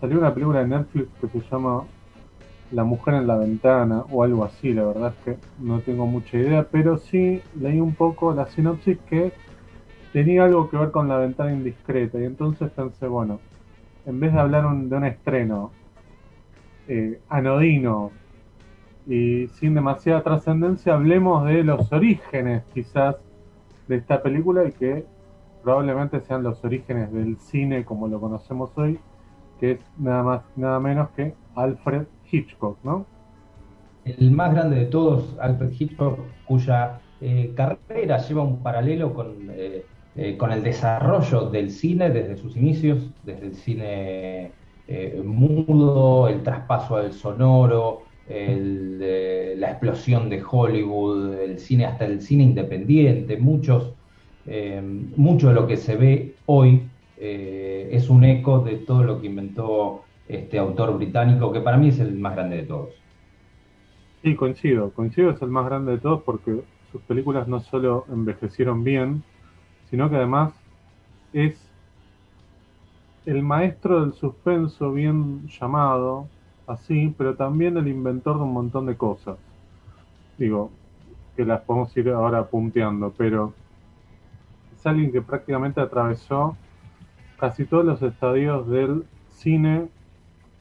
salió una película de Netflix que se llama La mujer en la ventana o algo así, la verdad es que no tengo mucha idea, pero sí leí un poco la sinopsis que tenía algo que ver con la ventana indiscreta y entonces pensé, bueno, en vez de hablar de un estreno eh, anodino y sin demasiada trascendencia, hablemos de los orígenes quizás de esta película y que probablemente sean los orígenes del cine como lo conocemos hoy, que es nada más nada menos que Alfred Hitchcock, ¿no? El más grande de todos, Alfred Hitchcock, cuya eh, carrera lleva un paralelo con, eh, eh, con el desarrollo del cine desde sus inicios, desde el cine mudo, el traspaso al sonoro, la explosión de Hollywood, el cine hasta el cine independiente, muchos, mucho de lo que se ve hoy es un eco de todo lo que inventó este autor británico, que para mí es el más grande de todos. Sí, coincido, coincido, es el más grande de todos porque sus películas no solo envejecieron bien, sino que además es el maestro del suspenso bien llamado, así, pero también el inventor de un montón de cosas. Digo, que las podemos ir ahora punteando, pero es alguien que prácticamente atravesó casi todos los estadios del cine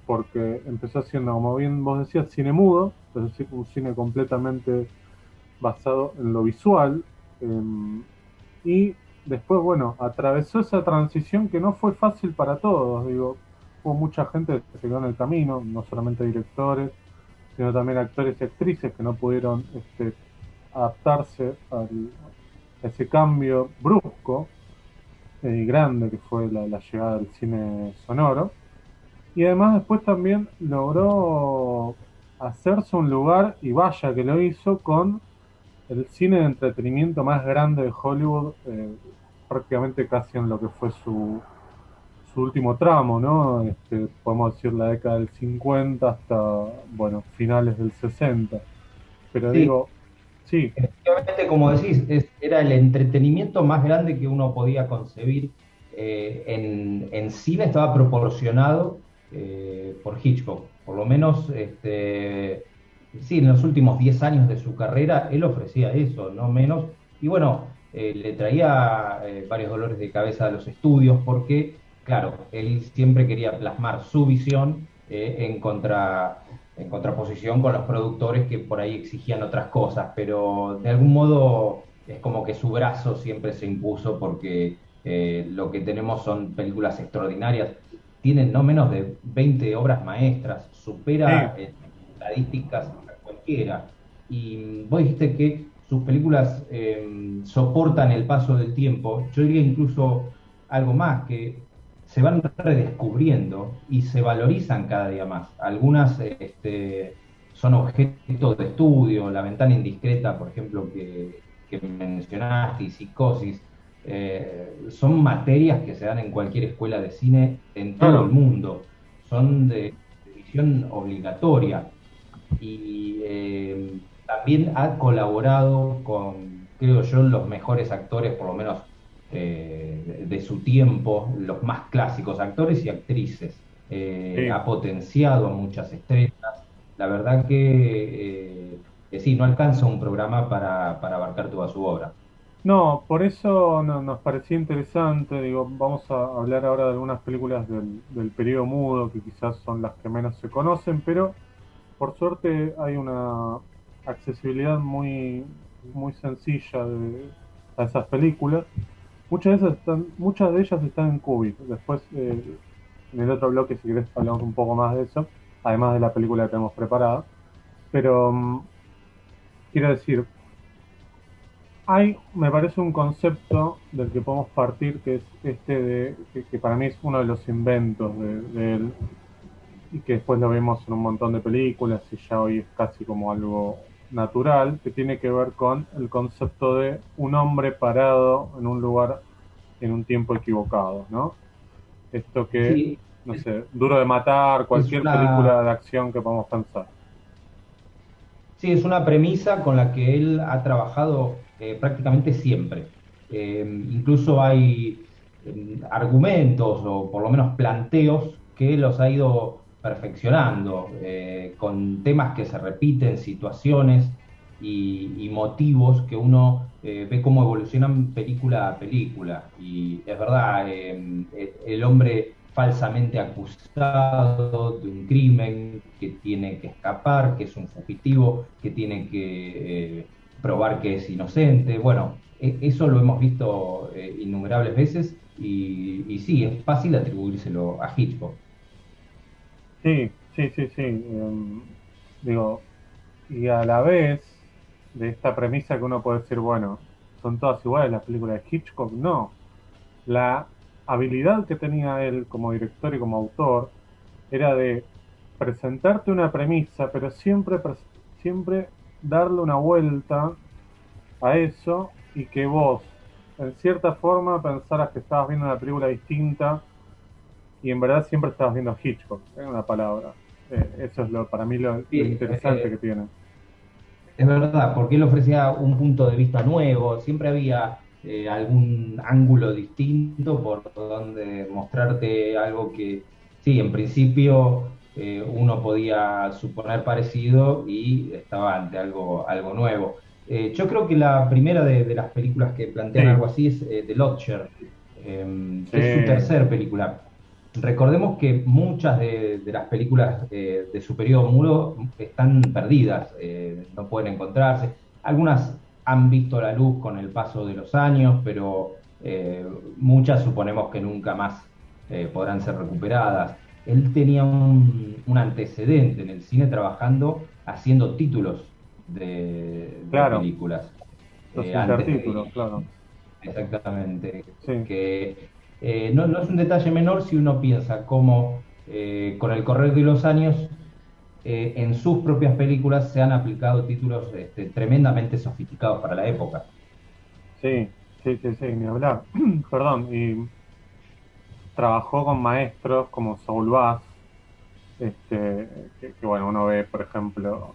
porque empezó haciendo, como bien vos decías, cine mudo, es decir, un cine completamente basado en lo visual. Em, y después, bueno, atravesó esa transición que no fue fácil para todos. Digo, hubo mucha gente que se quedó en el camino, no solamente directores, sino también actores y actrices que no pudieron este, adaptarse a ese cambio brusco y grande que fue la llegada del cine sonoro. Y además después también logró hacerse un lugar, y vaya que lo hizo, con el cine de entretenimiento más grande de Hollywood, eh, prácticamente casi en lo que fue su, su último tramo, ¿no? Este, podemos decir la década del 50 hasta, bueno, finales del 60. Pero digo, sí. Efectivamente, como decís, era el entretenimiento más grande que uno podía concebir. Eh, en, cine estaba proporcionado eh, por Hitchcock. Por lo menos, este, sí, en los últimos 10 años de su carrera, él ofrecía eso, no menos. Y bueno, eh, le traía varios dolores de cabeza a los estudios porque, claro, él siempre quería plasmar su visión en, contra, en contraposición con los productores que por ahí exigían otras cosas, pero de algún modo es como que su brazo siempre se impuso porque lo que tenemos son películas extraordinarias tienen no menos de 20 obras maestras, supera en estadísticas a cualquiera. Y vos dijiste que sus películas em, soportan el paso del tiempo. Yo diría incluso algo más, que se van redescubriendo y se valorizan cada día más. Algunas este, son objetos de estudio, La ventana indiscreta, por ejemplo, que, que mencionaste, y Psicosis, eh, son materias que se dan en cualquier escuela de cine en todo el mundo, son de, visión obligatoria. Y eh, también ha colaborado con, creo yo, los mejores actores, por lo menos eh, de, su tiempo, los más clásicos actores y actrices. Ha potenciado a muchas estrellas. La verdad que sí, no alcanza un programa para, para abarcar toda su obra. No, por eso nos parecía interesante, digo, vamos a hablar ahora de algunas películas del, del periodo mudo, que quizás son las que menos se conocen, pero por suerte hay una accesibilidad muy, muy sencilla de, a esas películas. Muchas de, están, muchas de ellas están en Qubit. Después, eh, en el otro bloque, si querés, hablamos un poco más de eso, además de la película que tenemos preparada. Pero, mm, quiero decir, hay, me parece, un concepto del que podemos partir, que es este de, que, para mí es uno de los inventos de, él, y que después lo vemos en un montón de películas y ya hoy es casi como algo natural, que tiene que ver con el concepto de un hombre parado en un lugar en un tiempo equivocado, ¿no? Esto que, no sé, duro de matar, cualquier película de acción que podamos pensar. Sí, es una premisa con la que él ha trabajado eh, prácticamente siempre. Eh, incluso hay eh, argumentos o por lo menos planteos que los ha ido perfeccionando, eh, con temas que se repiten, situaciones y, motivos que uno eh, ve cómo evolucionan película a película. Y es verdad, eh, el hombre falsamente acusado de un crimen, que tiene que escapar, que es un fugitivo, que tiene que probar que es inocente. Bueno, e, eso lo hemos visto innumerables veces y, y sí, es fácil atribuírselo a Hitchcock. Sí, sí, sí, sí. Em, digo, y a la vez de esta premisa que uno puede decir, bueno, son todas iguales las películas de Hitchcock, no. La habilidad que tenía él como director y como autor era de presentarte una premisa, pero siempre, siempre darle una vuelta a eso y que vos, en cierta forma, pensaras que estabas viendo una película distinta y en verdad siempre estabas viendo Hitchcock, en una palabra. Eh, eso es lo para mí lo, interesante eh, que tiene. Es verdad, porque él ofrecía un punto de vista nuevo, siempre había eh, algún ángulo distinto por donde mostrarte algo que, sí, en principio uno podía suponer parecido y estaba ante algo, algo nuevo. yo creo que la primera de, las películas que plantean algo así es The Lodger, que es su tercer película Recordemos que muchas de, las películas eh, de su periodo muro están perdidas, eh, no pueden encontrarse. Algunas han visto la luz con el paso de los años, pero eh, muchas suponemos que nunca más podrán ser recuperadas. Él tenía un, antecedente en el cine trabajando haciendo títulos de, películas. Los títulos, claro. Exactamente. Que eh, no, es un detalle menor si uno piensa cómo eh, con el correr de los años eh, en sus propias películas se han aplicado títulos este, tremendamente sofisticados para la época. Sí, sí, sí, sí, ni hablar. Perdón, y trabajó con maestros como Saul Bass, este, que, que, bueno, uno ve, por ejemplo,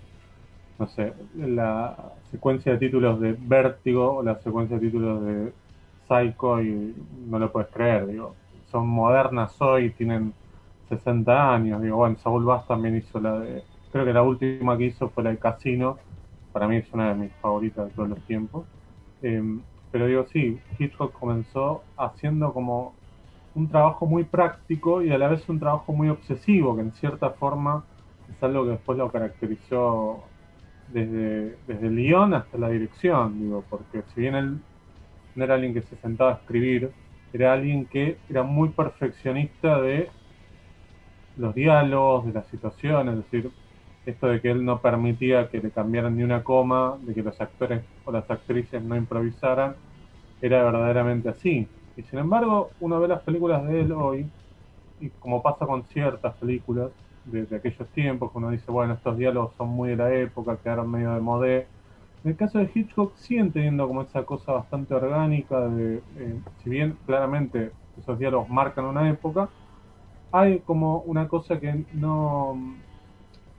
no sé, la secuencia de títulos de Vértigo o la secuencia de títulos de Psycho y no lo puedes creer, digo, son modernas hoy, tienen 60 años, digo, bueno, Saul Bass también hizo la de, creo que la última que hizo fue la de Casino, para mí es una de mis favoritas de todos los tiempos, em, pero digo, sí, Hitchcock comenzó haciendo como un trabajo muy práctico y a la vez un trabajo muy obsesivo, que en cierta forma es algo que después lo caracterizó desde, desde el guion hasta la dirección, digo, porque si bien él no era alguien que se sentaba a escribir, era alguien que era muy perfeccionista de los diálogos, de las situaciones, es decir, esto de que él no permitía que le cambiaran ni una coma, de que los actores o las actrices no improvisaran, era verdaderamente así. Y sin embargo, uno ve las películas de él hoy, y como pasa con ciertas películas de, aquellos tiempos, uno dice, bueno, estos diálogos son muy de la época, quedaron medio de modé, en el caso de Hitchcock siguen teniendo como esa cosa bastante orgánica de, eh, si bien claramente esos diálogos marcan una época, hay como una cosa que no,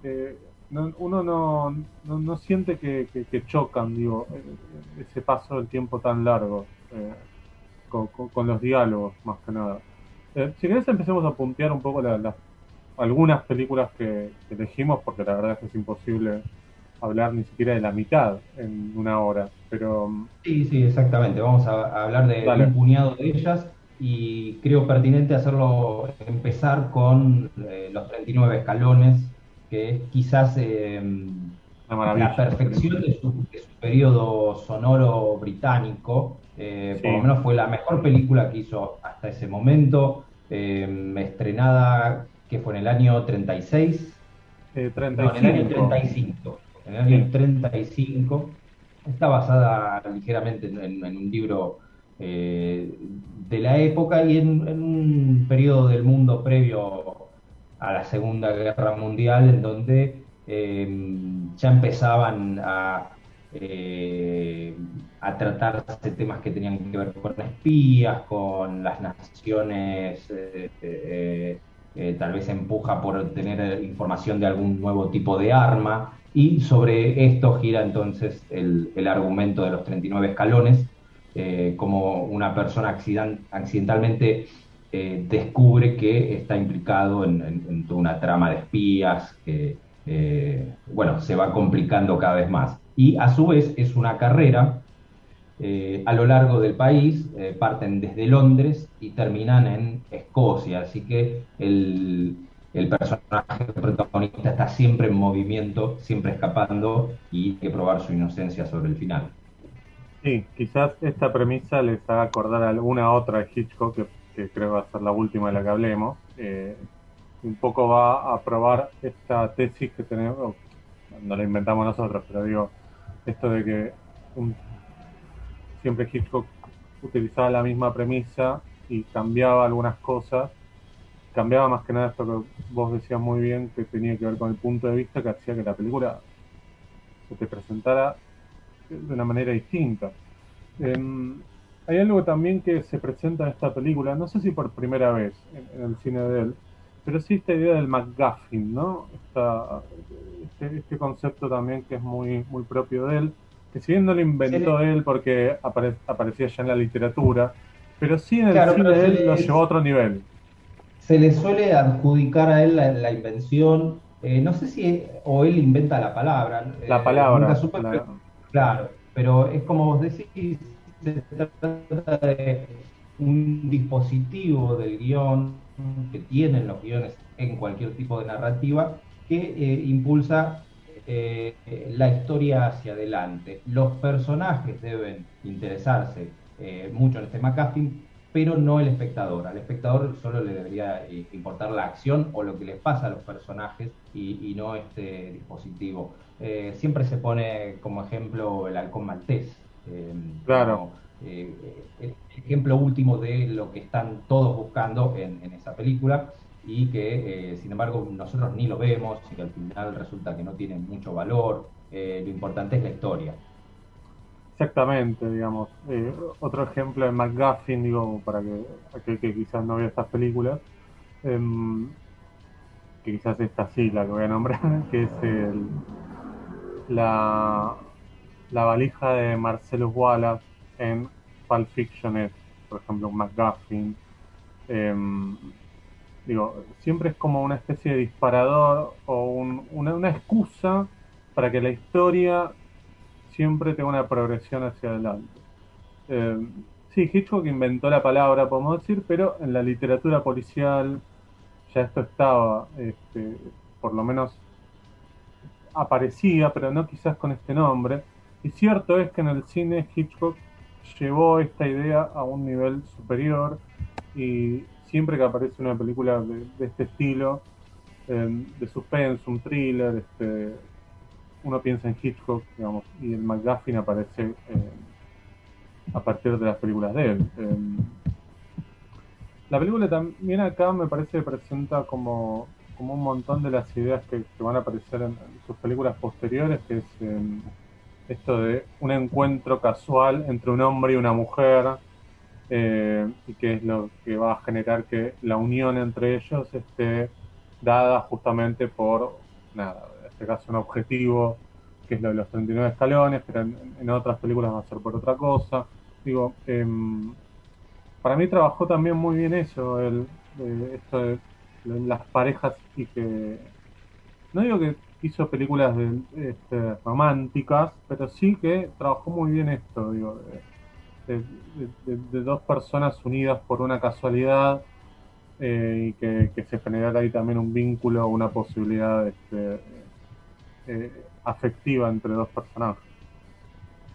eh, uno no, no, siente que, chocan, digo, eh, ese paso del tiempo tan largo con, los diálogos, más que nada. si querés empecemos a puntear un poco algunas películas que elegimos, porque la verdad es que es imposible hablar ni siquiera de la mitad en una hora, pero... Mm, sí, sí, exactamente. Vamos a, hablar de, un puñado de ellas y creo pertinente hacerlo, empezar con eh, los 39 escalones, que es quizás eh, la perfección de su, periodo sonoro británico. Eh, por lo menos fue la mejor película que hizo hasta ese momento, estrenada que fue en el año 36. 35. No, en el año 35 en el año 35. Está basada ligeramente en, un libro eh, de la época y en, un periodo del mundo previo a la Segunda Guerra Mundial, en donde eh, ya empezaban a, eh, a tratarse temas que tenían que ver con espías, con las naciones, tal vez empuja por tener información de algún nuevo tipo de arma. Y sobre esto gira entonces el, argumento de los 39 escalones, eh, como una persona accidentalmente eh, descubre que está implicado en, toda una trama de espías que, eh, bueno, se va complicando cada vez más. Y a su vez es una carrera eh, a lo largo del país, parten desde Londres y terminan en Escocia, así que el, el personaje protagonista está siempre en movimiento, siempre escapando y hay que probar su inocencia sobre el final. Sí, quizás esta premisa les haga acordar alguna otra de Hitchcock, que, que creo va a ser la última de la que hablemos. Eh, un poco va a probar esta tesis que tenemos, no la inventamos nosotros, pero digo, esto de que siempre Hitchcock utilizaba la misma premisa y cambiaba algunas cosas cambiaba más que nada esto que vos decías muy bien, que tenía que ver con el punto de vista que hacía que la película se te presentara de una manera distinta. Em, hay algo también que se presenta en esta película, no sé si por primera vez en, el cine de él, pero sí esta idea del MacGuffin, ¿no? este, este, concepto también que es muy, muy propio de él, que si bien no lo inventó él porque aparecía ya en la literatura, pero sí en el cine de él lo llevó a otro nivel se le suele adjudicar a él la, invención, eh, no sé si o él inventa la palabra. La eh, palabra. claro, pero es como vos decís, se trata de un dispositivo del guion que tienen los guiones en cualquier tipo de narrativa que eh, impulsa la historia hacia adelante. Los personajes deben interesarse mucho en este McCaffin, pero no el espectador. Al espectador solo le debería eh, importar la acción o lo que les pasa a los personajes y, no este dispositivo. Eh, siempre se pone como ejemplo el halcón maltés. Eh, claro. el ejemplo último de lo que están todos buscando en, esa película y que sin embargo nosotros ni lo vemos y que al final resulta que no tiene mucho valor. lo importante es la historia. Exactamente, digamos. Eh, otro ejemplo de McGuffin, digo, para que aquel que quizás no vea estas películas, em, que quizás esta sí la que voy a nombrar, que es el, la, la valija de Marcellus Wallace en Pulp Fiction es, por ejemplo, McGuffin. Digo, siempre es como una especie de disparador o una, una excusa para que la historia siempre tengo una progresión hacia adelante. Eh, sí, Hitchcock inventó la palabra, podemos decir, pero en la literatura policial ya esto estaba, este, por lo menos aparecía, pero no quizás con este nombre. Y cierto es que en el cine Hitchcock llevó esta idea a un nivel superior y siempre que aparece una película de, este estilo, eh, de suspense, un thriller, este, uno piensa en Hitchcock, digamos, y el McGuffin aparece eh, a partir de las películas de él. Eh, la película también acá me parece que presenta como, como un montón de las ideas que, van a aparecer en, sus películas posteriores, que es esto de un encuentro casual entre un hombre y una mujer, y que es lo que va a generar que la unión entre ellos esté dada justamente por nada, este caso un objetivo, que es lo de los 39 escalones, pero en, otras películas va a ser por otra cosa. Digo, em, para mí trabajó también muy bien eso, el, esto de, las parejas y que... No digo que hizo películas de, este, románticas, pero sí que trabajó muy bien esto, digo, de, dos personas unidas por una casualidad eh, y que, se generara ahí también un vínculo, una posibilidad este, eh, afectiva entre dos personajes.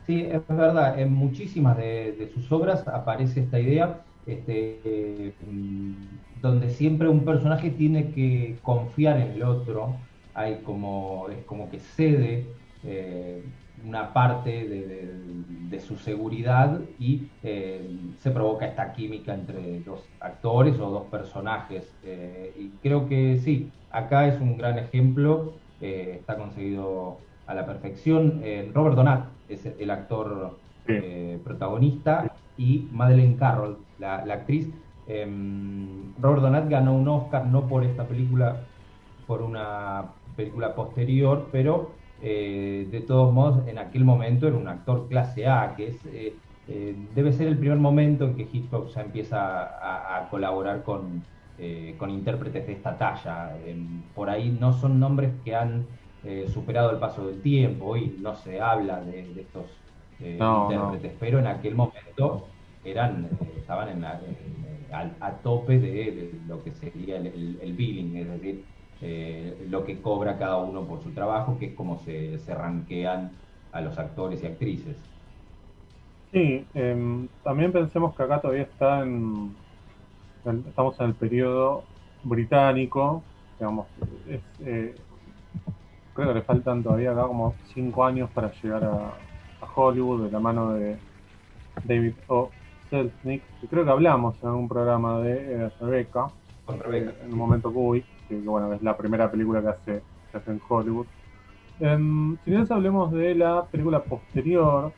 Sí, es verdad, en muchísimas de, sus obras aparece esta idea, este, mm, donde siempre un personaje tiene que confiar en el otro, hay como, es como que cede eh, una parte de, su seguridad y eh, se provoca esta química entre dos actores o dos personajes. y creo que sí, acá es un gran ejemplo eh, está conseguido a la perfección. Eh, Robert Donat es el actor eh, protagonista y Madeleine Carroll, la, actriz. Em, Robert Donat ganó un Oscar no por esta película, por una película posterior, pero de todos modos en aquel momento era un actor clase A, que es eh, debe ser el primer momento en que Hitchcock ya empieza a, colaborar con, eh, con, intérpretes de esta talla. por ahí no son nombres que han superado el paso del tiempo, hoy no se habla de, estos intérpretes, pero en aquel momento eran estaban en a, tope de, lo que sería el, billing, es decir, lo que cobra cada uno por su trabajo, que es como se, se ranquean a los actores y actrices. Sí, em, también pensemos que acá todavía está en, estamos en el periodo británico, digamos, eh, creo que le faltan todavía acá como cinco años para llegar a, Hollywood de la mano de David O. Selznick, que creo que hablamos en algún programa de eh, Rebecca, en un momento Cuy, que bueno, es la primera película que hace, que hace en Hollywood. Um, si bien hablemos de la película posterior,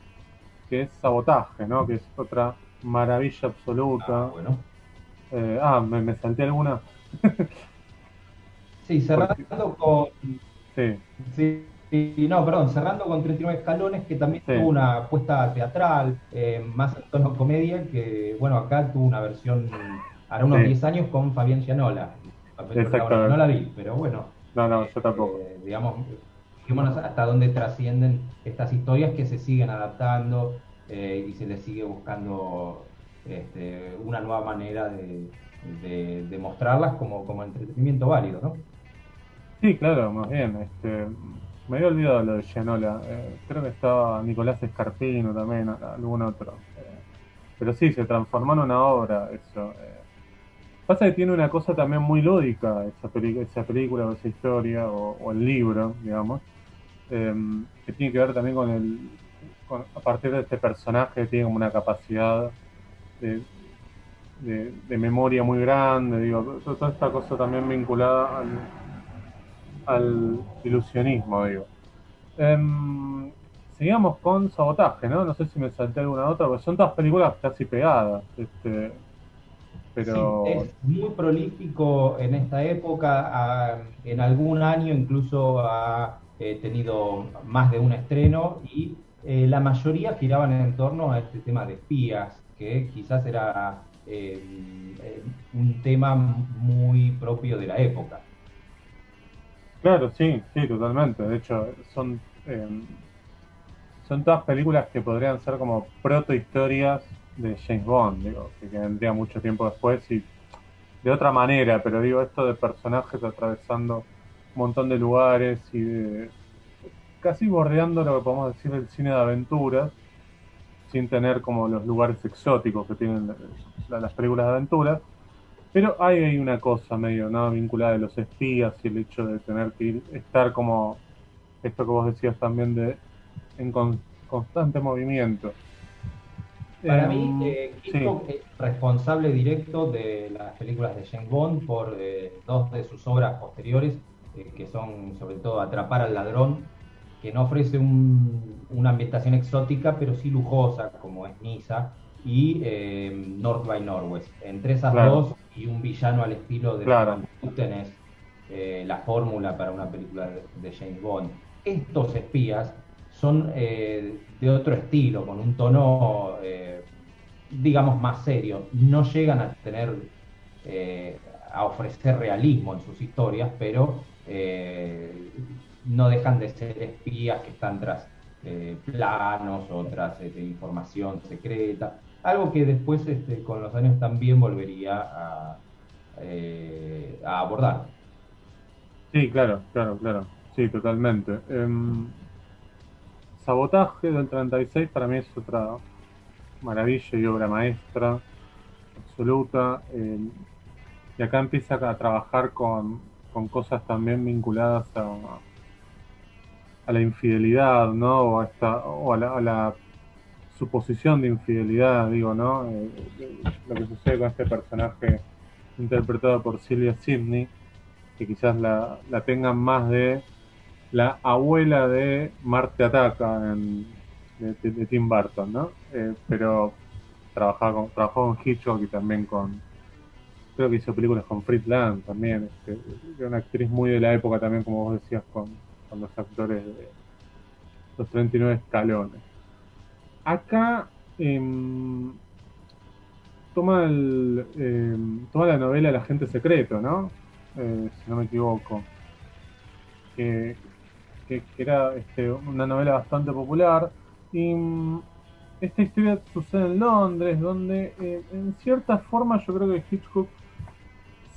que es Sabotaje, ¿no? Que es otra maravilla absoluta. Ah, bueno. Eh, ah, ¿me, ¿me, salté alguna? sí, cerrando con... Sí. sí. no, perdón, cerrando con 39 escalones, que también tuvo una apuesta teatral, eh, más en tono comedia, que, bueno, acá tuvo una versión, hará unos 10 años, con Fabián Gianola. Exacto. No la vi, pero bueno. No, no, yo tampoco. Eh, digamos, hasta dónde trascienden estas historias que se siguen adaptando eh, y se les sigue buscando este, una nueva manera de, mostrarlas como, como entretenimiento válido, ¿no? Sí, claro, más bien. Este, me había olvidado lo de Gianola. Eh, creo que estaba Nicolás Escarpino también, algún otro. Eh, pero sí, se transformó en una obra eso. Pasa que tiene una cosa también muy lúdica esa, esa película o esa historia o el libro, digamos Em, que tiene que ver también con el, a partir de este personaje que tiene como una capacidad de, de, memoria muy grande, digo, toda esta cosa también vinculada al, al ilusionismo, digo. Eh, sigamos con Sabotaje, ¿no? No sé si me salté alguna otra, porque son todas películas casi pegadas. Este, pero... es muy prolífico en esta época, en algún año incluso a he tenido más de un estreno y eh, la mayoría giraban en torno a este tema de espías, que quizás era eh, eh, un tema muy propio de la época. Claro, sí, sí, totalmente. De hecho, son, son todas películas que podrían ser como protohistorias de James Bond, digo, que vendría mucho tiempo después y de otra manera, pero digo, esto de personajes atravesando un montón de lugares y casi bordeando lo que podemos decir el cine de aventuras, sin tener como los lugares exóticos que tienen las películas de aventuras. Pero hay ahí una cosa medio ¿no? vinculada de los espías y el hecho de tener que ir, estar como esto que vos decías también de en constante movimiento. Para mí, em, eh, es responsable directo de las películas de James Bond por eh, dos de sus obras posteriores, eh, que son sobre todo Atrapar al ladrón, que no ofrece una ambientación exótica, pero sí lujosa, como es Niza, y eh, North by Northwest. Entre esas dos y un villano al estilo de claro. tenés eh, la fórmula para una película de, James Bond. Estos espías son de otro estilo, con un tono digamos, más serio. No llegan a tener, eh, a ofrecer realismo en sus historias, pero eh, no dejan de ser espías que están tras eh, planos o tras este, información secreta. Algo que después, este, con los años, también volvería a, a abordar. Sí, claro, claro, claro. Sí, totalmente. Em, sabotaje del 36 para mí es otra maravilla y obra maestra absoluta. Eh, y acá empieza a trabajar con, cosas también vinculadas a, a la infidelidad, ¿no? O a, esta, o a, la, suposición de infidelidad, digo, ¿no? Eh, lo que sucede con este personaje interpretado por Silvia Sidney, que quizás la, la tengan más de la abuela de Marte Ataca en, de, Tim Burton, ¿no? Eh, pero trabajaba con, trabajó con Hitchcock y también con, creo que hizo películas con Fritz Lang también, este, era una actriz muy de la época también, como vos decías, con, los actores de los 39 escalones. Acá em, toma, el, em, toma la novela El agente secreto, ¿no? Eh, si no me equivoco. Que, era este, una novela bastante popular. Y mm, esta historia sucede en Londres, donde eh, en cierta forma yo creo que Hitchcock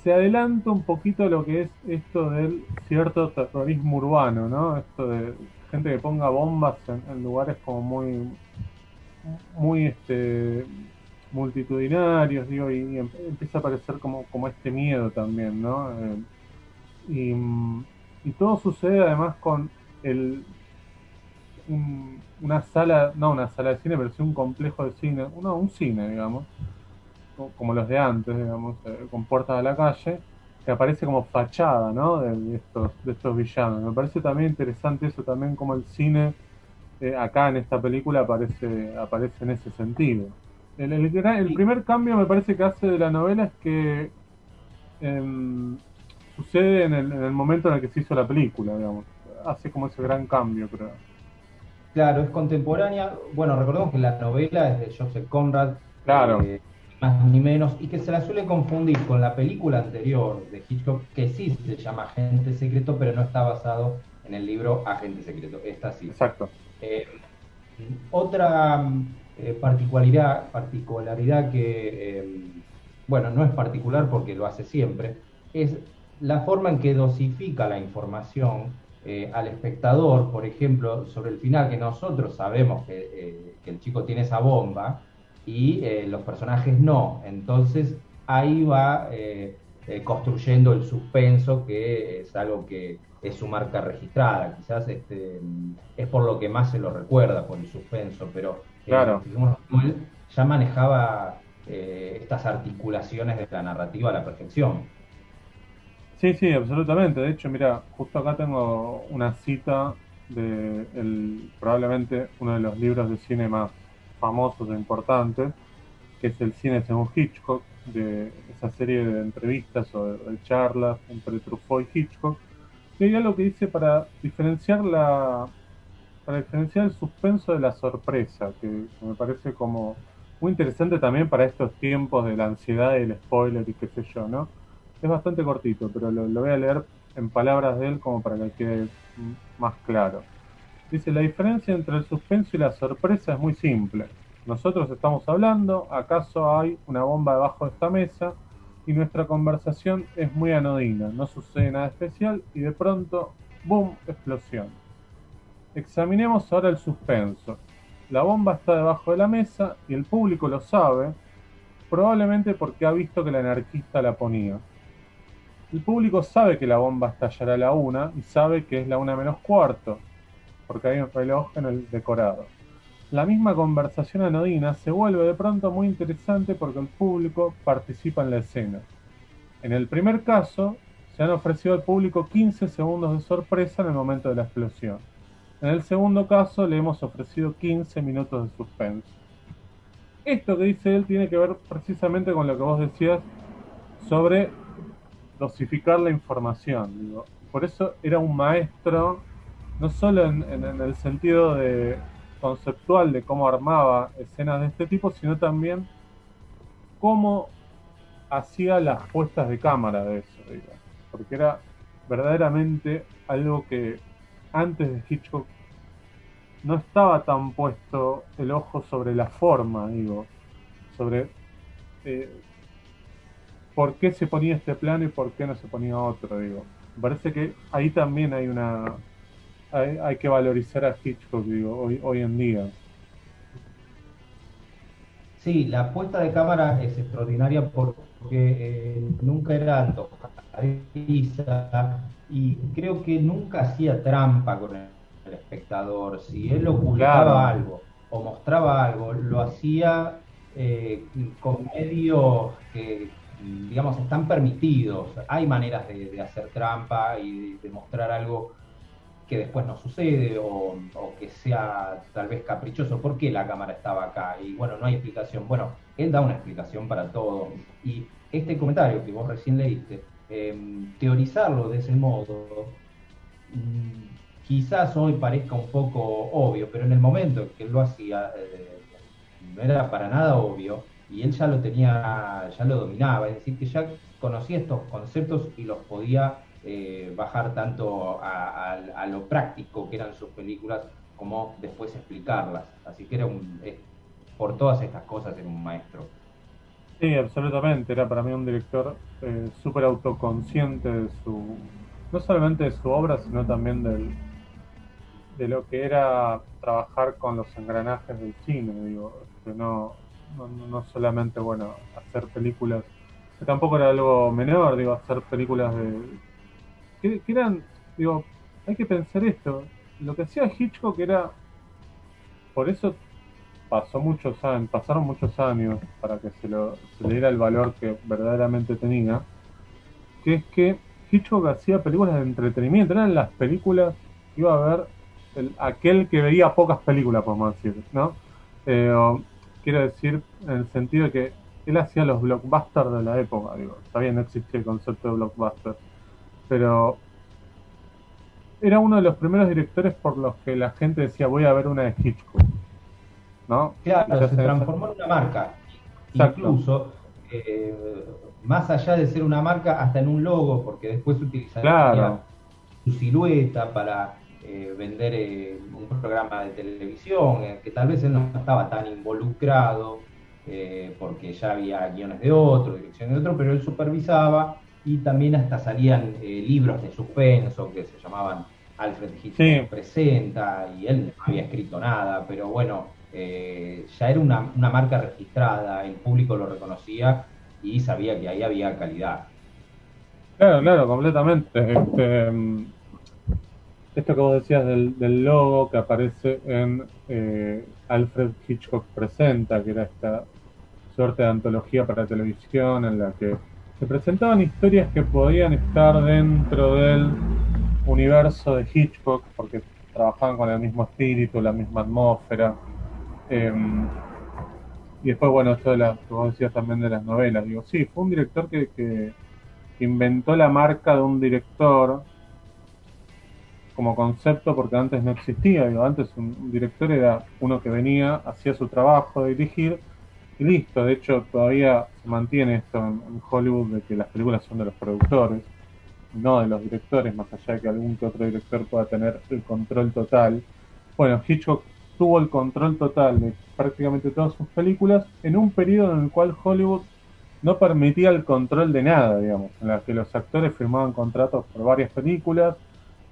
se adelanta un poquito a lo que es esto del cierto terrorismo urbano, ¿no? Esto de gente que ponga bombas en, lugares como muy, muy este, multitudinarios, digo, y, em, empieza a aparecer como, como este miedo también, ¿no? Eh, y, todo sucede además con el una sala, no una sala de cine, pero sí un complejo de cine, uno, un cine, digamos, como los de antes, digamos, eh, con puertas a la calle, que aparece como fachada, ¿no? De, estos, de estos villanos. Me parece también interesante eso, también como el cine eh, acá en esta película aparece, aparece en ese sentido. El, el, primer cambio me parece que hace de la novela es que em, sucede en el, en el, momento en el que se hizo la película, digamos. Hace como ese gran cambio, creo. Claro, es contemporánea. Bueno, recordemos que la novela es de Joseph Conrad. Claro. Eh, más ni menos, y que se la suele confundir con la película anterior de Hitchcock, que sí se llama Agente Secreto, pero no está basado en el libro Agente Secreto. Esta sí. Exacto. Eh, otra eh, particularidad, particularidad que, eh, bueno, no es particular porque lo hace siempre, es la forma en que dosifica la información al espectador, por ejemplo, sobre el final, que nosotros sabemos que, que el chico tiene esa bomba, y eh, los personajes no. Entonces ahí va eh, eh, construyendo el suspenso, que es algo que es su marca registrada. Quizás este, es por lo que más se lo recuerda, por el suspenso, pero claro. él ya manejaba estas articulaciones de la narrativa a la perfección. Sí, sí, absolutamente. De hecho, mira, justo acá tengo una cita de el, probablemente uno de los libros de cine más famosos e importantes, que es el cine según Hitchcock, de esa serie de entrevistas o de, charlas entre Truffaut y Hitchcock, y hay algo que dice para diferenciar la para diferenciar el suspenso de la sorpresa, que, me parece como muy interesante también para estos tiempos de la ansiedad y el spoiler y qué sé yo, ¿no? Es bastante cortito, pero lo, voy a leer en palabras de él como para que quede más claro. Dice, la diferencia entre el suspenso y la sorpresa es muy simple. Nosotros estamos hablando, acaso hay una bomba debajo de esta mesa y nuestra conversación es muy anodina, no sucede nada especial y de pronto, ¡boom!, explosión. Examinemos ahora el suspenso. La bomba está debajo de la mesa y el público lo sabe, probablemente porque ha visto que la anarquista la ponía. El público sabe que la bomba estallará a la una y sabe que es la una menos cuarto, porque hay un reloj en el decorado. La misma conversación anodina se vuelve de pronto muy interesante porque el público participa en la escena. En el primer caso, se han ofrecido al público 15 segundos de sorpresa en el momento de la explosión. En el segundo caso, le hemos ofrecido 15 minutos de suspenso. Esto que dice él tiene que ver precisamente con lo que vos decías sobre dosificar la información. Por eso era un maestro no solo en, el sentido de conceptual de cómo armaba escenas de este tipo, sino también cómo hacía las puestas de cámara de eso, porque era verdaderamente algo que antes de Hitchcock no estaba tan puesto el ojo sobre la forma, digo, sobre eh, por qué se ponía este plano y por qué no se ponía otro, digo. Me parece que ahí también hay una, hay, que valorizar a Hitchcock digo, hoy, hoy en día. Sí, la puesta de cámara es extraordinaria porque eh, nunca era antojadiza y creo que nunca hacía trampa con el, espectador. Si él ocultaba algo o mostraba algo, lo hacía eh, con medios que, digamos, están permitidos. Hay maneras de, hacer trampa y de mostrar algo que después no sucede o, que sea tal vez caprichoso. ¿Por qué la cámara estaba acá? Y bueno, no hay explicación. Bueno, él da una explicación para todo. Y este comentario que vos recién leíste, em, teorizarlo de ese modo, mm, quizás hoy parezca un poco obvio, pero en el momento que él lo hacía, eh, no era para nada obvio, y él ya lo tenía, ya lo dominaba, es decir, que ya conocía estos conceptos y los podía eh, bajar tanto a, lo práctico que eran sus películas como después explicarlas. Así que era un, por todas estas cosas era un maestro. Sí, absolutamente. Era para mí un director eh, súper autoconsciente de su, no solamente de su obra, sino también del, de lo que era trabajar con los engranajes del cine. Digo, que no, no, solamente, bueno, hacer películas, tampoco era algo menor, digo, hacer películas de... Que, eran, digo, hay que pensar esto, lo que hacía Hitchcock era, por eso pasó muchos años, pasaron muchos años para que se, lo, le diera el valor que verdaderamente tenía, que es que Hitchcock hacía películas de entretenimiento, eran las películas que iba a ver el, aquel que veía pocas películas, podemos decir, ¿no? Eh, quiero decir en el sentido de que él hacía los blockbusters de la época, digo, todavía no existía el concepto de blockbuster, pero era uno de los primeros directores por los que la gente decía voy a ver una de Hitchcock, ¿no? Claro, se transformó en una marca, incluso eh, más allá de ser una marca, hasta en un logo, porque después utilizaría su silueta para eh, vender eh, un programa de televisión, eh, que tal vez él no estaba tan involucrado porque ya había guiones de otro, dirección de otro, pero él supervisaba y también hasta salían libros de suspenso que se llamaban Alfred Hitchcock presenta y él no había escrito nada, pero bueno, ya era una, una marca registrada, el público lo reconocía y sabía que ahí había calidad. Claro, claro, completamente. Este, esto que vos decías del, logo que aparece en eh, Alfred Hitchcock Presenta, que era esta suerte de antología para televisión en la que se presentaban historias que podían estar dentro del universo de Hitchcock, porque trabajaban con el mismo espíritu, la misma atmósfera. Em, y después, bueno, esto de las, vos decías también de las novelas. Digo, sí, fue un director que inventó la marca de un director como concepto porque antes no existía. Digo, antes un, director era uno que venía, hacía su trabajo de dirigir y listo. De hecho, todavía se mantiene esto en, Hollywood de que las películas son de los productores, no de los directores, más allá de que algún que otro director pueda tener el control total. Bueno, Hitchcock tuvo el control total de prácticamente todas sus películas en un periodo en el cual Hollywood no permitía el control de nada, digamos, en la que los actores firmaban contratos por varias películas,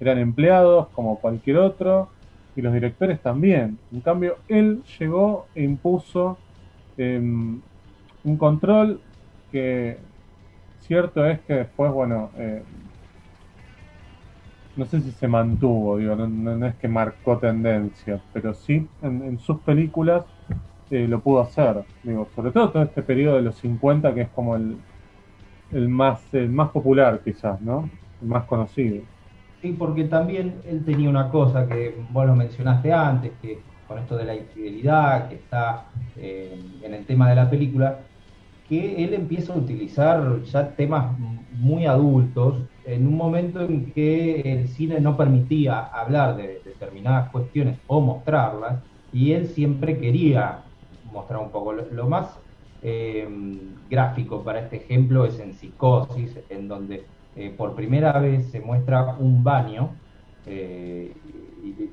eran empleados como cualquier otro y los directores también. En cambio, él llegó e impuso em, un control que cierto es que después, bueno, eh, no sé si se mantuvo, digo, no, es que marcó tendencia, pero sí en, sus películas eh, lo pudo hacer. Digo, sobre todo todo este periodo de los 50 que es como el, el más, el más popular quizás, ¿no? El más conocido. Sí, porque también él tenía una cosa que vos lo mencionaste antes, que con esto de la infidelidad que está eh, en el tema de la película, que él empieza a utilizar ya temas muy adultos en un momento en que el cine no permitía hablar de determinadas cuestiones o mostrarlas, y él siempre quería mostrar un poco. Lo, más eh, gráfico para este ejemplo es en Psicosis, en donde eh, por primera vez se muestra un baño eh,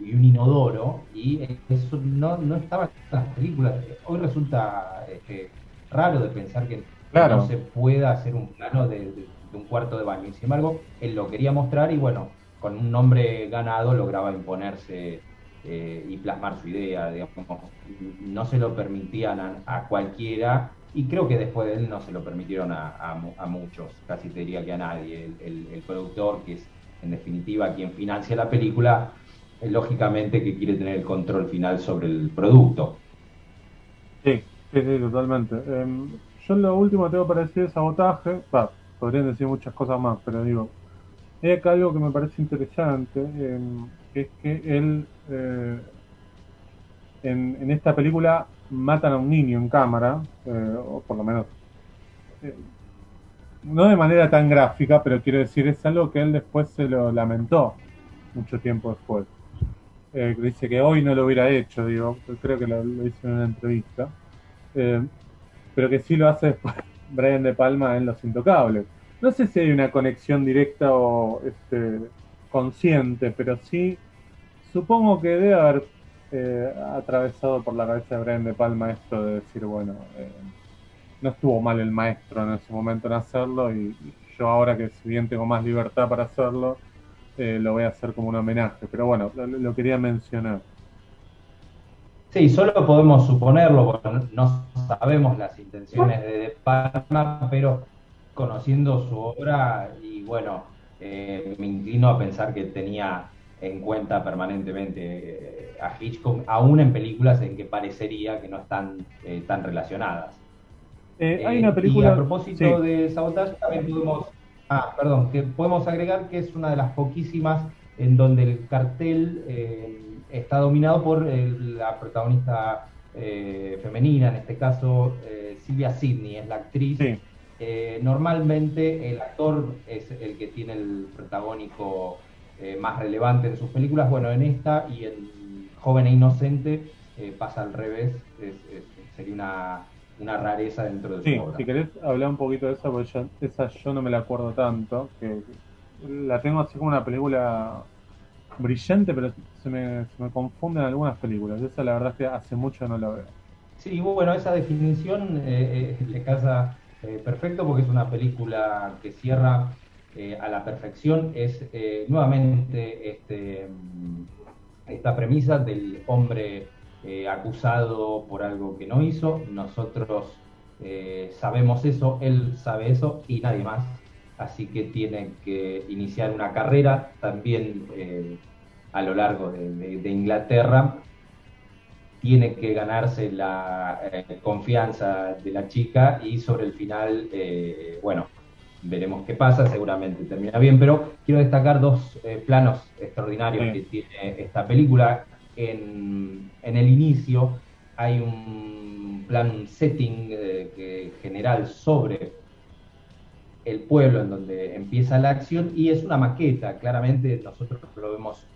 y, un inodoro, y eso no, no estaba en las películas. Hoy resulta este, raro de pensar que no se pueda hacer un plano de, un cuarto de baño. Y sin embargo, él lo quería mostrar y bueno, con un nombre ganado lograba imponerse eh, y plasmar su idea. no se lo permitían a cualquiera y creo que después de él no se lo permitieron a, muchos, casi te diría que a nadie. El, productor, que es en definitiva quien financia la película, es lógicamente que quiere tener el control final sobre el producto. Sí, sí, sí, totalmente. Em, yo lo último que tengo para decir es sabotaje, podrían decir muchas cosas más, pero digo, hay acá algo que me parece interesante, que es que él eh, en, en esta película matan a un niño en cámara, eh, o por lo menos eh, no de manera tan gráfica, pero quiero decir, es algo que él después se lo lamentó mucho tiempo después. Eh, dice que hoy no lo hubiera hecho, digo, creo que lo, hizo en una entrevista. Pero que sí lo hace después Brian De Palma en Los Intocables. No sé si hay una conexión directa o este, consciente, pero sí supongo que debe haber eh, atravesado por la cabeza de Brian De Palma esto de decir, bueno, eh, no estuvo mal el maestro en ese momento en hacerlo y, yo ahora que si bien tengo más libertad para hacerlo, eh, lo voy a hacer como un homenaje. Pero bueno, lo, quería mencionar. Sí, solo podemos suponerlo, porque no sabemos las intenciones de De Palma, pero conociendo su obra y bueno, me inclino a pensar que tenía en cuenta permanentemente eh, a Hitchcock, aún en películas en que parecería que no están eh, tan relacionadas. Eh, hay una película. Y a propósito de Sabotage, también podemos. Ah, perdón, que podemos agregar que es una de las poquísimas en donde el cartel está dominado por la protagonista femenina, en este caso Silvia Sidney, es la actriz. normalmente el actor es el que tiene el protagónico eh, más relevante en sus películas. Bueno, en esta y en Joven e Inocente eh, pasa al revés, sería una, una, rareza dentro de su sí, Si querés hablar un poquito de esa, porque esa yo no me la acuerdo tanto, que la tengo así como una película brillante, pero se me, se me confunden algunas películas. Esa la verdad es que hace mucho no la veo. Sí, bueno, esa definición eh, le casa perfecto porque es una película que cierra eh, a la perfección es eh, nuevamente este, esta premisa del hombre eh, acusado por algo que no hizo. Nosotros sabemos eso, él sabe eso y nadie más. Así que tiene que iniciar una carrera también a lo largo de Inglaterra tiene que ganarse la confianza de la chica y sobre el final, bueno, veremos qué pasa, seguramente termina bien, pero quiero destacar dos eh, planos extraordinarios que tiene esta película. En, el inicio hay un plan, un setting eh, general sobre el pueblo en donde empieza la acción y es una maqueta, claramente nosotros lo vemos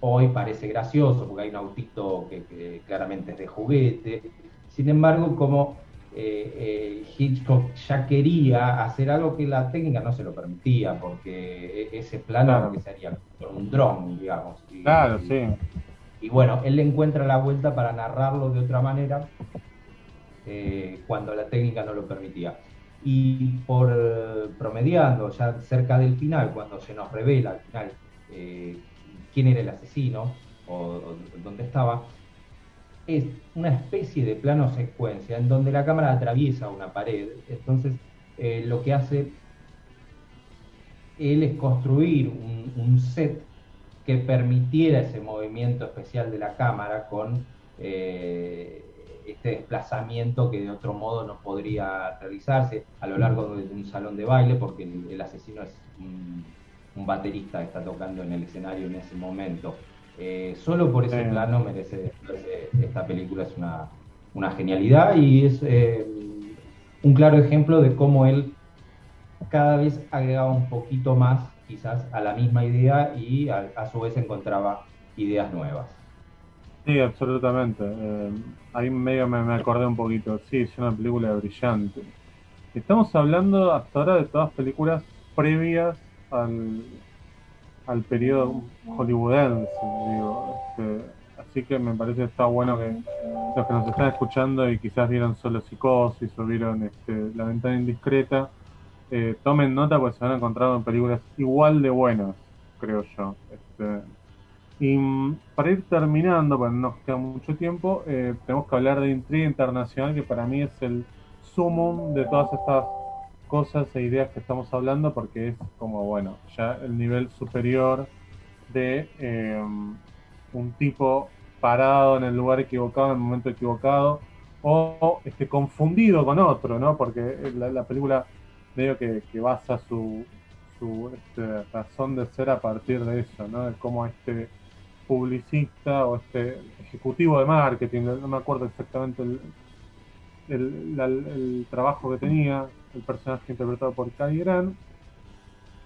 hoy, parece gracioso porque hay un autito que, que claramente es de juguete, sin embargo como eh, eh, Hitchcock ya quería hacer algo que la técnica no se lo permitía, porque e-, ese plano que sería con un dron, digamos. Y, claro, sí. Y bueno, él le encuentra la vuelta para narrarlo de otra manera eh, cuando la técnica no lo permitía. Y por promediando, ya cerca del final, cuando se nos revela al final quién era el asesino o dónde estaba, es una especie de plano secuencia en donde la cámara atraviesa una pared. Entonces, eh, lo que hace él es construir un, set que permitiera ese movimiento especial de la cámara con eh, este desplazamiento que de otro modo no podría realizarse a lo largo de un salón de baile, porque el, asesino es un, un baterista que está tocando en el escenario en ese momento. Eh, solo por ese plano merece, esta película, es una, genialidad y es eh, un claro ejemplo de cómo él cada vez agregaba un poquito más quizás a la misma idea y a, su vez encontraba ideas nuevas. Sí, absolutamente. Eh, ahí medio me, me, acordé un poquito. Sí, es una película brillante. Estamos hablando hasta ahora de todas películas previas al, al periodo hollywoodense, digo. Este, así que me parece que está bueno que los que nos están escuchando y quizás vieron solo Psicosis o vieron este, La Ventana Indiscreta, eh, tomen nota porque se van a encontrar en películas igual de buenas, creo yo. Este, y para ir terminando, porque no nos queda mucho tiempo, eh, tenemos que hablar de Intriga Internacional, que para mí es el sumum de todas estas cosas e ideas que estamos hablando porque es como, bueno, ya el nivel superior de eh, un tipo parado en el lugar equivocado, en el momento equivocado, o este, confundido con otro, ¿no? Porque la, película medio que, basa su, su este, razón de ser a partir de eso, ¿no? De cómo este publicista o este ejecutivo de marketing, no me acuerdo exactamente el, el trabajo que tenía, el personaje interpretado por Kai Grant,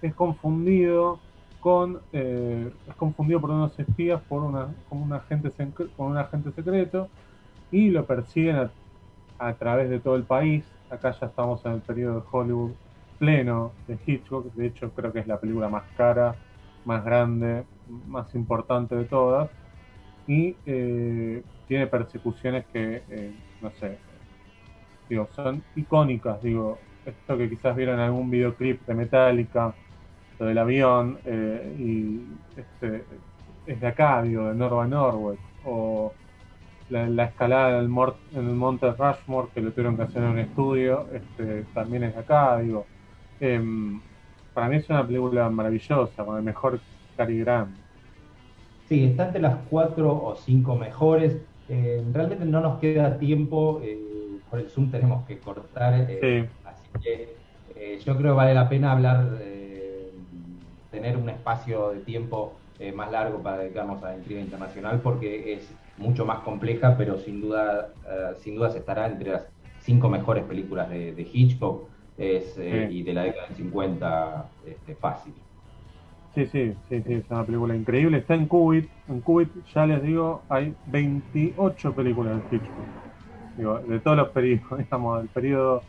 es confundido con eh, es confundido por unos espías por una con un agente con un agente secreto y lo persiguen a través de todo el país. Acá ya estamos en el periodo de Hollywood pleno de Hitchcock. De hecho, creo que es la película más cara, más grande, más importante de todas. Y eh, tiene persecuciones que, eh, no sé, digo, son icónicas. Digo, esto que quizás vieron en algún videoclip de Metallica, lo del avión, eh, y este, es de acá, digo, de Norva Norway. O la, escalada en el, monte Rushmore, que lo tuvieron que hacer en un estudio, este, también es de acá, digo. Em, para mí es una película maravillosa, con el mejor Cary Grant. Sí, está entre las cuatro o cinco mejores. Eh, realmente no nos queda tiempo, eh, por el Zoom tenemos que cortar, eh, que yo creo que vale la pena hablar, tener un espacio de tiempo más largo para dedicarnos a la intriga internacional porque es mucho más compleja, pero sin duda, sin duda se estará entre las cinco mejores películas de Hitchcock es, eh, y de la década del 50 este, fácil. Sí, sí, sí, sí, es una película increíble. Está en Qubit. En Qubit, ya les digo, hay 28 películas de Hitchcock. Digo, de todos los periodos, digamos, del periodo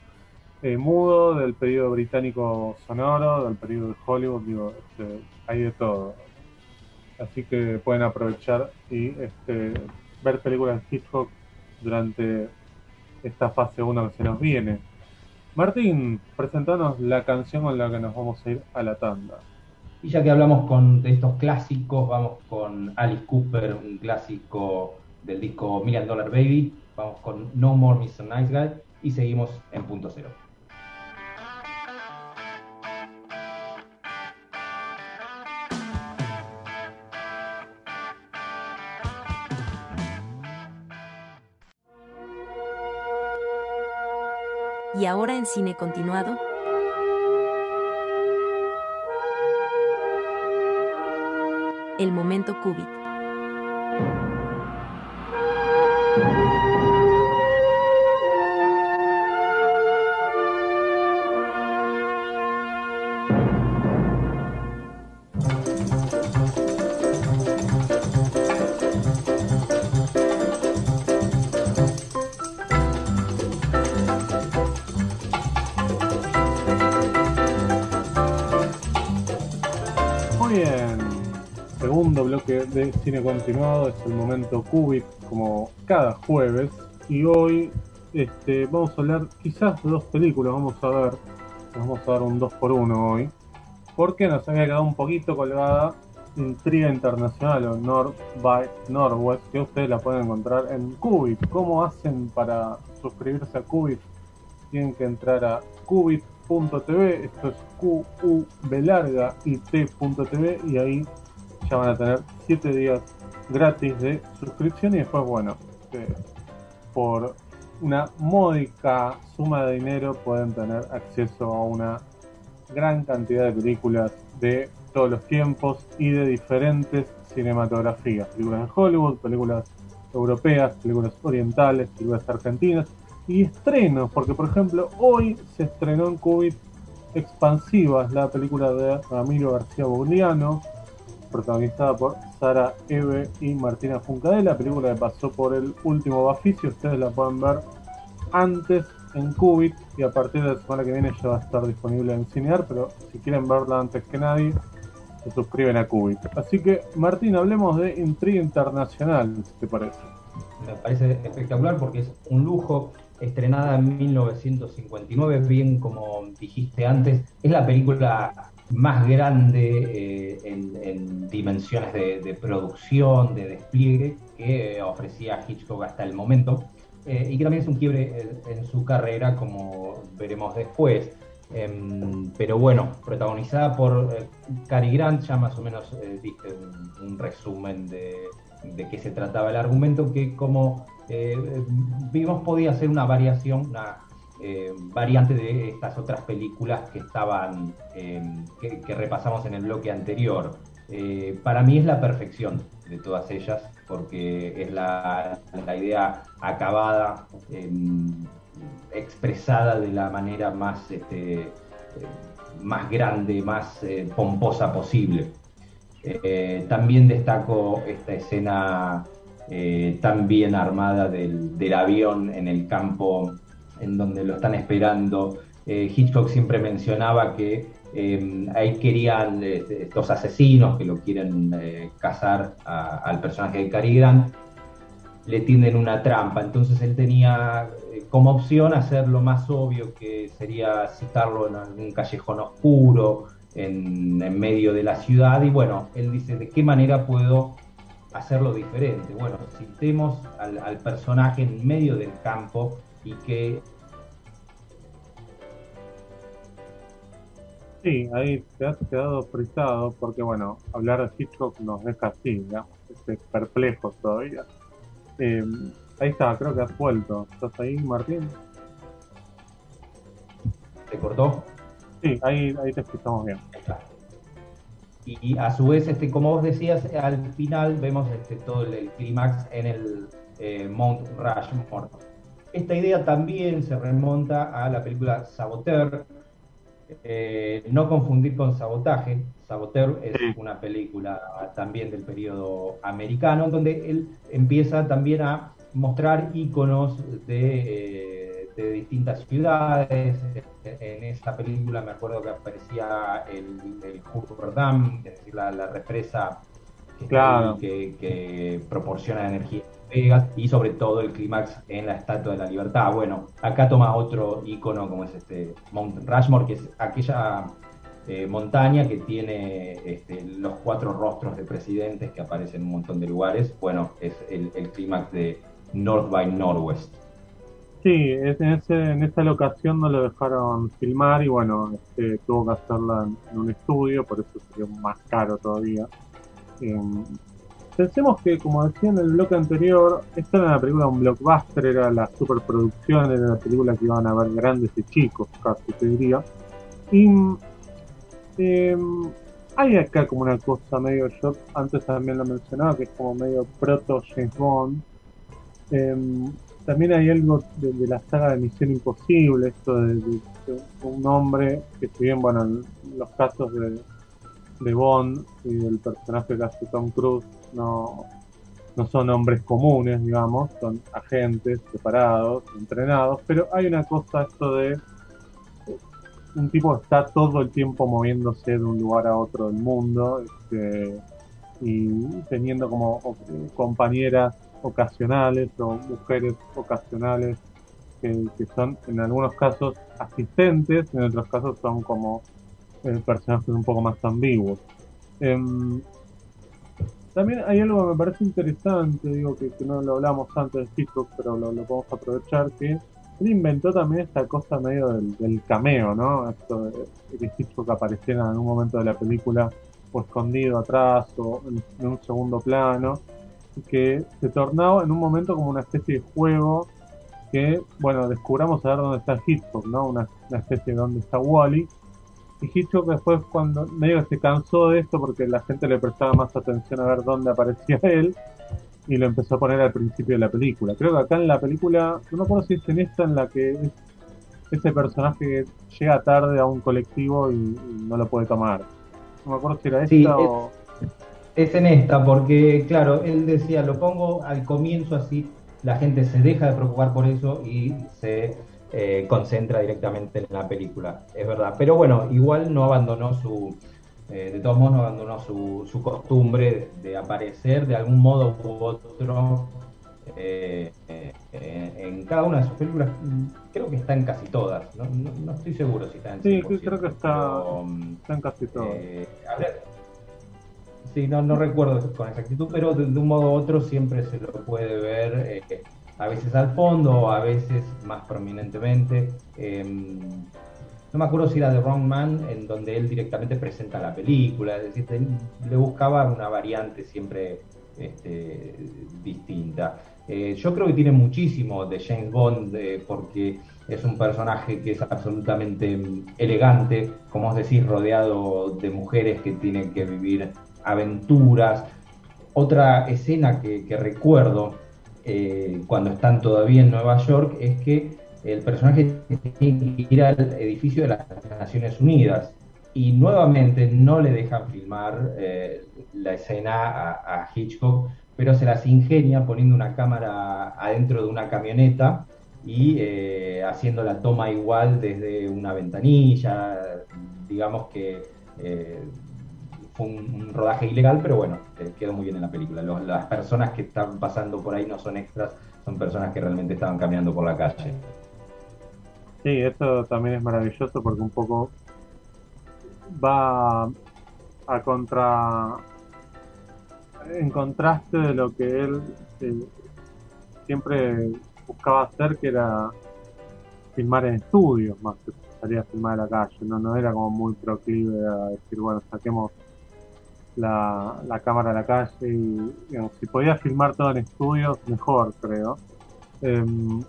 eh, mudo, del periodo británico sonoro, del periodo de Hollywood, digo, este, hay de todo. Así que pueden aprovechar y este, ver películas de Hitchcock durante esta fase 1 que se nos viene. Martín, presentanos la canción con la que nos vamos a ir a la tanda. Y ya que hablamos con, de estos clásicos, vamos con Alice Cooper, un clásico del disco Million Dollar Baby, vamos con No More Mr. Nice Guy y seguimos en punto cero. Y ahora en cine continuado. El momento Cubit. Cine continuado, es el momento Cubit, como cada jueves. Y hoy este, vamos a hablar quizás de dos películas, vamos a ver, vamos a dar un 2 por 1 hoy, porque nos había quedado un poquito colgada Intriga Internacional o North by Northwest, que ustedes la pueden encontrar en Cubit. ¿Cómo hacen para suscribirse a Cubit? Tienen que entrar a cubit.tv, esto es q u b larga y t.tv y ahí ya van a tener 7 días gratis de suscripción y después, bueno, eh, por una módica suma de dinero pueden tener acceso a una gran cantidad de películas de todos los tiempos y de diferentes cinematografías, películas de Hollywood, películas europeas, películas orientales, películas argentinas y estrenos, porque por ejemplo hoy se estrenó en Cubit Expansivas, la película de Ramiro García Bogliano, protagonizada por Sara Eve y Martina Funcadela, la película que pasó por el último Baficio, ustedes la pueden ver antes en Cubit y a partir de la semana que viene ya va a estar disponible en Cinear, pero si quieren verla antes que nadie, se suscriben a Cubit. Así que, Martín, hablemos de Intriga Internacional, si te parece. Me parece espectacular porque es un lujo, estrenada en 1959, bien como dijiste antes, es la película más grande eh, en, dimensiones de, producción, de despliegue que ofrecía Hitchcock hasta el momento, eh, y que también es un quiebre en, su carrera, como veremos después. Em, pero bueno, protagonizada por eh, Cary Grant, ya más o menos diste un, resumen de, de, qué se trataba el argumento, que como vimos podía ser una variación, una eh, variante de estas otras películas que estaban, eh, que, repasamos en el bloque anterior. Eh, para mí es la perfección de todas ellas, porque es la, idea acabada, expresada de la manera más, este, más grande, más pomposa posible. también destaco esta escena tan bien armada del, avión en el campo en donde lo están esperando. Eh, Hitchcock siempre mencionaba que eh, ahí querían estos asesinos que lo quieren cazar al personaje de Cary Grant, le tienden una trampa. Entonces él tenía como opción hacer lo más obvio que sería citarlo en algún callejón oscuro, en, en medio de la ciudad. Y bueno, él dice, ¿de qué manera puedo hacerlo diferente. Bueno, citemos al personaje en medio del campo y que... Sí, ahí te has quedado frisado porque, bueno, hablar de Hitchcock nos deja así, digamos, este, perplejos todavía. Eh, ahí está, creo que has vuelto. ¿Estás ahí, Martín? ¿Te cortó? Sí, ahí, ahí te escuchamos bien. Y a su vez, este, como vos decías, al final vemos este, todo el, clímax en el eh, Mount Rushmore. Esta idea también se remonta a la película Saboteur. Eh, no confundir con Sabotaje. Saboteur es una película también del periodo americano, donde él empieza también a mostrar íconos de... Eh, de distintas ciudades. En esta película me acuerdo que aparecía el, el Dam, es decir, la, represa que, que, proporciona energía Vegas y sobre todo el clímax en la Estatua de la Libertad. Bueno, acá toma otro icono como es este Mount Rushmore, que es aquella eh, montaña que tiene este, los cuatro rostros de presidentes que aparecen en un montón de lugares. Bueno, es el, el clímax de North by Northwest. Sí, en, ese, en esta locación no lo dejaron filmar y bueno, este, tuvo que hacerla en, un estudio, por eso sería más caro todavía. Em, pensemos que, como decía en el bloque anterior, esta era una película, un blockbuster, era la superproducción, era la película que iban a ver grandes y chicos, casi te diría. Y em, hay acá como una cosa medio, yo antes también lo mencionaba, que es como medio proto James Bond. Em, también hay algo de, la saga de Misión Imposible, esto de, un hombre que si bien, bueno, en los casos de, de Bond y del personaje que hace Tom Cruise no, no son hombres comunes, digamos, son agentes separados, entrenados, pero hay una cosa, esto de un tipo está todo el tiempo moviéndose de un lugar a otro del mundo este, y teniendo como compañeras ocasionales o mujeres ocasionales que, son en algunos casos asistentes, en otros casos son como eh, personajes un poco más ambiguos. Em, también hay algo que me parece interesante, digo que, no lo hablamos antes de Hitchcock, pero lo, podemos aprovechar, que él inventó también esta cosa medio del, cameo, ¿no? Esto de, que Hitchcock apareciera en algún momento de la película o escondido atrás o en un segundo plano que se tornaba en un momento como una especie de juego que, bueno, descubramos a ver dónde está Hitchcock, ¿no? Una, especie de dónde está Wally. Hitchcock después cuando medio que se cansó de esto porque la gente le prestaba más atención a ver dónde aparecía él y lo empezó a poner al principio de la película. Creo que acá en la película, no me acuerdo si es en esta en la que es ese personaje llega tarde a un colectivo y, no lo puede tomar. No me acuerdo si era esta o... Es en esta, porque claro, él decía, lo pongo al comienzo así, la gente se deja de preocupar por eso y se eh, concentra directamente en la película, es verdad. Pero bueno, igual no abandonó su, eh, de todos modos no abandonó su, su, costumbre de aparecer de algún modo u otro eh, en cada una de sus películas. Creo que está en casi todas, no, no, estoy seguro si está en Sí, creo que está, está en casi todas. Sí, no, no recuerdo con exactitud, pero de, un modo u otro siempre se lo puede ver, eh, a veces al fondo, a veces más prominentemente. Em, no me acuerdo si era The Wrong Man, en donde él directamente presenta la película, es decir, le buscaba una variante siempre este, distinta. Eh, yo creo que tiene muchísimo de James Bond, eh, porque es un personaje que es absolutamente mm, elegante, como os decís, rodeado de mujeres que tienen que vivir aventuras. Otra escena que, recuerdo eh, cuando están todavía en Nueva York es que el personaje tiene que ir al edificio de las Naciones Unidas y nuevamente no le dejan filmar eh, la escena a, Hitchcock pero se las ingenia poniendo una cámara adentro de una camioneta y eh, haciendo la toma igual desde una ventanilla, digamos que eh, un, rodaje ilegal, pero bueno, quedó muy bien en la película. las personas que están pasando por ahí no son extras, son personas que realmente estaban caminando por la calle. Sí, eso también es maravilloso porque un poco va a contra en contraste de lo que él eh, siempre buscaba hacer que era filmar en estudios más que salir a filmar a la calle no no era como muy proclive a decir bueno saquemos la, la cámara a la calle y si podía filmar todo en estudios mejor creo em,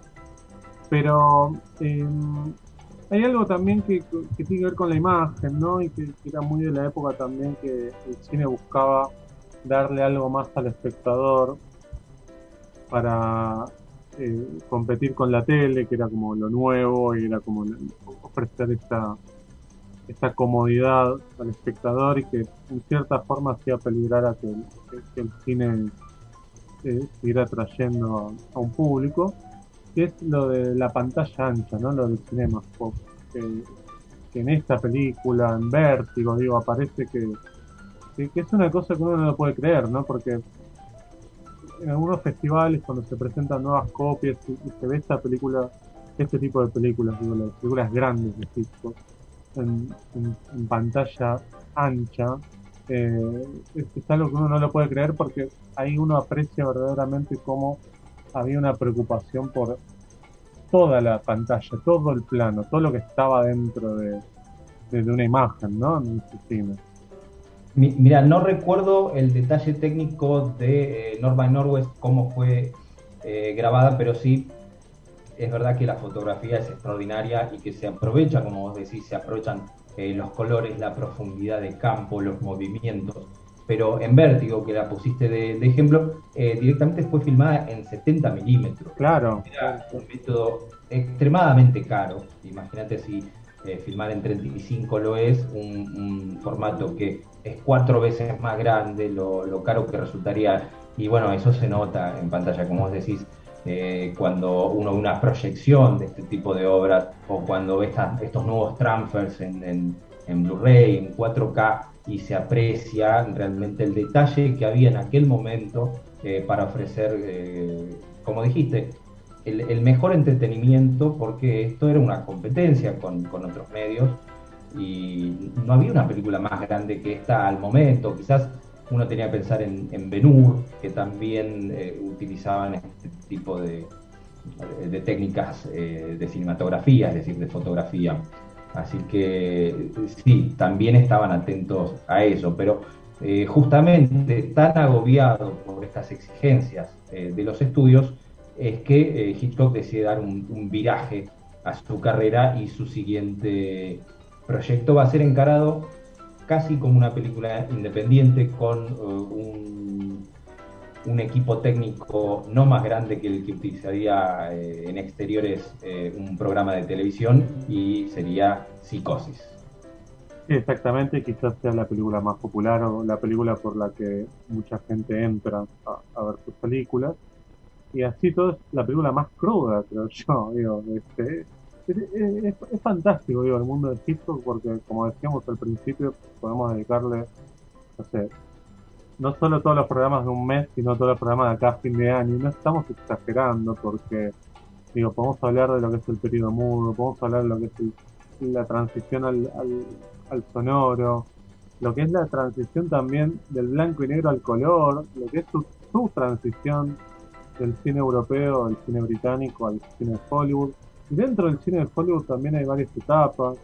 pero em, hay algo también que, tiene que ver con la imagen, ¿no? Y que, era muy de la época también que el cine buscaba darle algo más al espectador para eh, competir con la tele, que era como lo nuevo y era como ofrecer esta, esta comodidad al espectador y que en cierta forma hacía peligrar que, el cine eh, siguiera atrayendo a un público que es lo de la pantalla ancha, ¿no? Lo del cinema pop. Que, en esta película, en Vértigo, digo, aparece que, que, es una cosa que uno no lo puede creer, ¿no? Porque en algunos festivales, cuando se presentan nuevas copias y, se ve esta película, este tipo de películas, digo, las películas grandes de Hitchcock, en, pantalla ancha, eh, es, algo que uno no lo puede creer porque ahí uno aprecia verdaderamente cómo había una preocupación por toda la pantalla, todo el plano, todo lo que estaba dentro de, una imagen, ¿no? En cine. Mira, no recuerdo el detalle técnico de eh, Norma Norwest, cómo fue eh, grabada, pero sí es verdad que la fotografía es extraordinaria y que se aprovecha, como vos decís, se aprovechan eh, los colores, la profundidad de campo, los movimientos pero en Vértigo, que la pusiste de, ejemplo, eh, directamente fue filmada en 70 milímetros. Claro. Era un método extremadamente caro. Imagínate si eh, filmar en 35 lo es, un, formato que es cuatro veces más grande, lo, caro que resultaría. Y bueno, eso se nota en pantalla, como vos decís, eh, cuando uno ve una proyección de este tipo de obras o cuando ve estos nuevos transfers en, Blu-ray, en 4K y se aprecia realmente el detalle que había en aquel momento eh, para ofrecer, eh, como dijiste, el, mejor entretenimiento, porque esto era una competencia con, otros medios y no había una película más grande que esta al momento. Quizás uno tenía que pensar en, en Benur, que también eh, utilizaban este tipo de, de técnicas de cinematografía, es decir, de fotografía. Así que sí, también estaban atentos a eso, pero eh, justamente tan agobiado por estas exigencias eh, de los estudios es que eh, Hitchcock decide dar un, viraje a su carrera y su siguiente proyecto va a ser encarado casi como una película independiente con un un equipo técnico no más grande que el que utilizaría eh, en exteriores eh, un programa de televisión y sería Psicosis. Sí, exactamente, quizás sea la película más popular o la película por la que mucha gente entra a, ver sus películas. Y así todo es la película más cruda, creo yo. Digo, este, es, fantástico digo, el mundo de Hitchcock porque, como decíamos al principio, podemos dedicarle, no sé, no solo todos los programas de un mes, sino todos los programas de acá fin de año. Y no estamos exagerando porque, digo, podemos hablar de lo que es el periodo mudo, podemos hablar de lo que es la transición al, al, sonoro, lo que es la transición también del blanco y negro al color, lo que es su, su transición del cine europeo al cine británico al cine de Hollywood. Y dentro del cine de Hollywood también hay varias etapas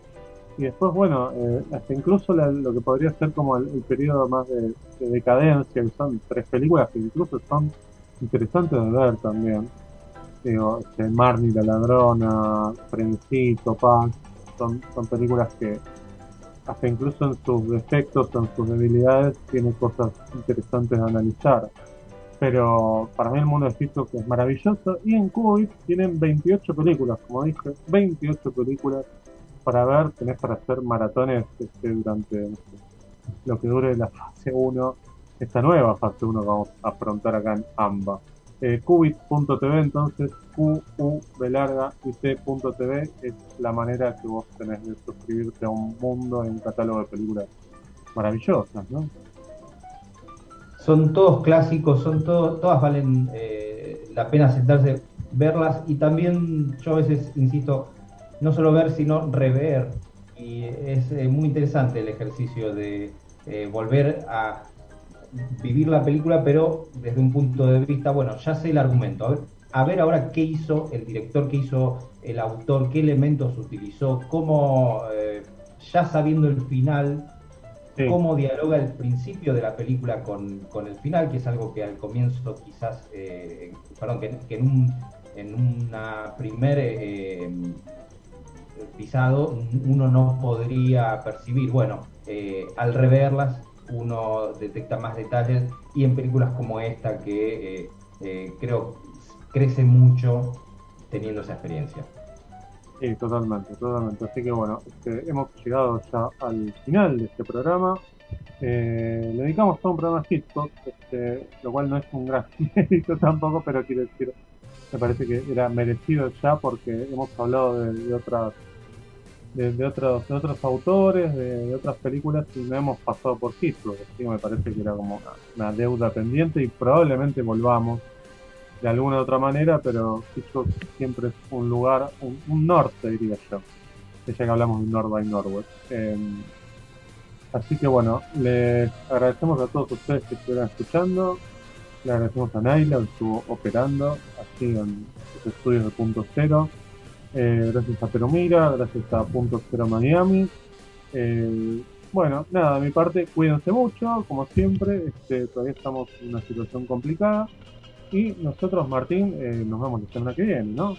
y después, bueno, eh, hasta incluso lo que podría ser como el, periodo más de, decadencia, que son tres películas que incluso son interesantes de ver también. Digo, este, Marnie la ladrona, Frencito, Paz, son, son películas que hasta incluso en sus defectos, en sus debilidades, tienen cosas interesantes de analizar. Pero para mí el mundo de Hitchcock es maravilloso y en Kuwait tienen 28 películas, como dije, 28 películas para ver, tenés para hacer maratones este, durante lo que dure la fase 1 esta nueva fase 1 que vamos a afrontar acá en AMBA. Eh, Qubit.tv, entonces Q, U, B larga y es la manera que vos tenés de suscribirte a un mundo en un catálogo de películas maravillosas, ¿no? Son todos clásicos, son todos, todas valen eh, la pena sentarse, verlas y también yo a veces insisto, no solo ver, sino rever. Y es eh, muy interesante el ejercicio de eh, volver a vivir la película, pero desde un punto de vista, bueno, ya sé el argumento, a ver, a ver ahora qué hizo el director, qué hizo el autor, qué elementos utilizó, cómo, ya sabiendo el final, cómo dialoga el principio de la película con, el final, que es algo que al comienzo quizás, eh, perdón, que, en, un, en una primer eh, pisado uno no podría percibir. Bueno, eh, al reverlas uno detecta más detalles y en películas como esta que creo crece mucho teniendo esa experiencia. Sí, totalmente, totalmente. Así que bueno, este, hemos llegado ya al final de este programa. Eh, le dedicamos todo un programa a Hitchcock, este, lo cual no es un gran mérito tampoco, pero quiero decir, me parece que era merecido ya porque hemos hablado de, otras de, otros de otros autores, de, otras películas y no hemos pasado por Hitchcock, así que me parece que era como una deuda pendiente y probablemente volvamos de alguna u otra manera, pero Hitchcock siempre es un lugar, un, norte, diría yo, ya que hablamos de North by Norwest. Em, así que bueno, les agradecemos a todos ustedes que estuvieron escuchando, le agradecemos a Naila que estuvo operando así en los estudios de Punto Cero. Eh, gracias a Perumira, gracias a Punto Cero Miami. Eh, bueno, nada, de mi parte, cuídense mucho, como siempre, este, todavía estamos en una situación complicada. Y nosotros, Martín, eh, nos vemos la semana que viene, ¿no?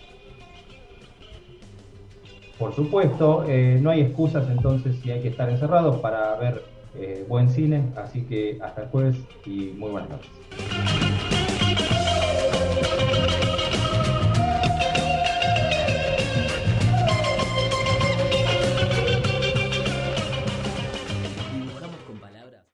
Por supuesto, eh, no hay excusas entonces si hay que estar encerrados para ver eh, buen cine, así que hasta el jueves y muy buenas noches.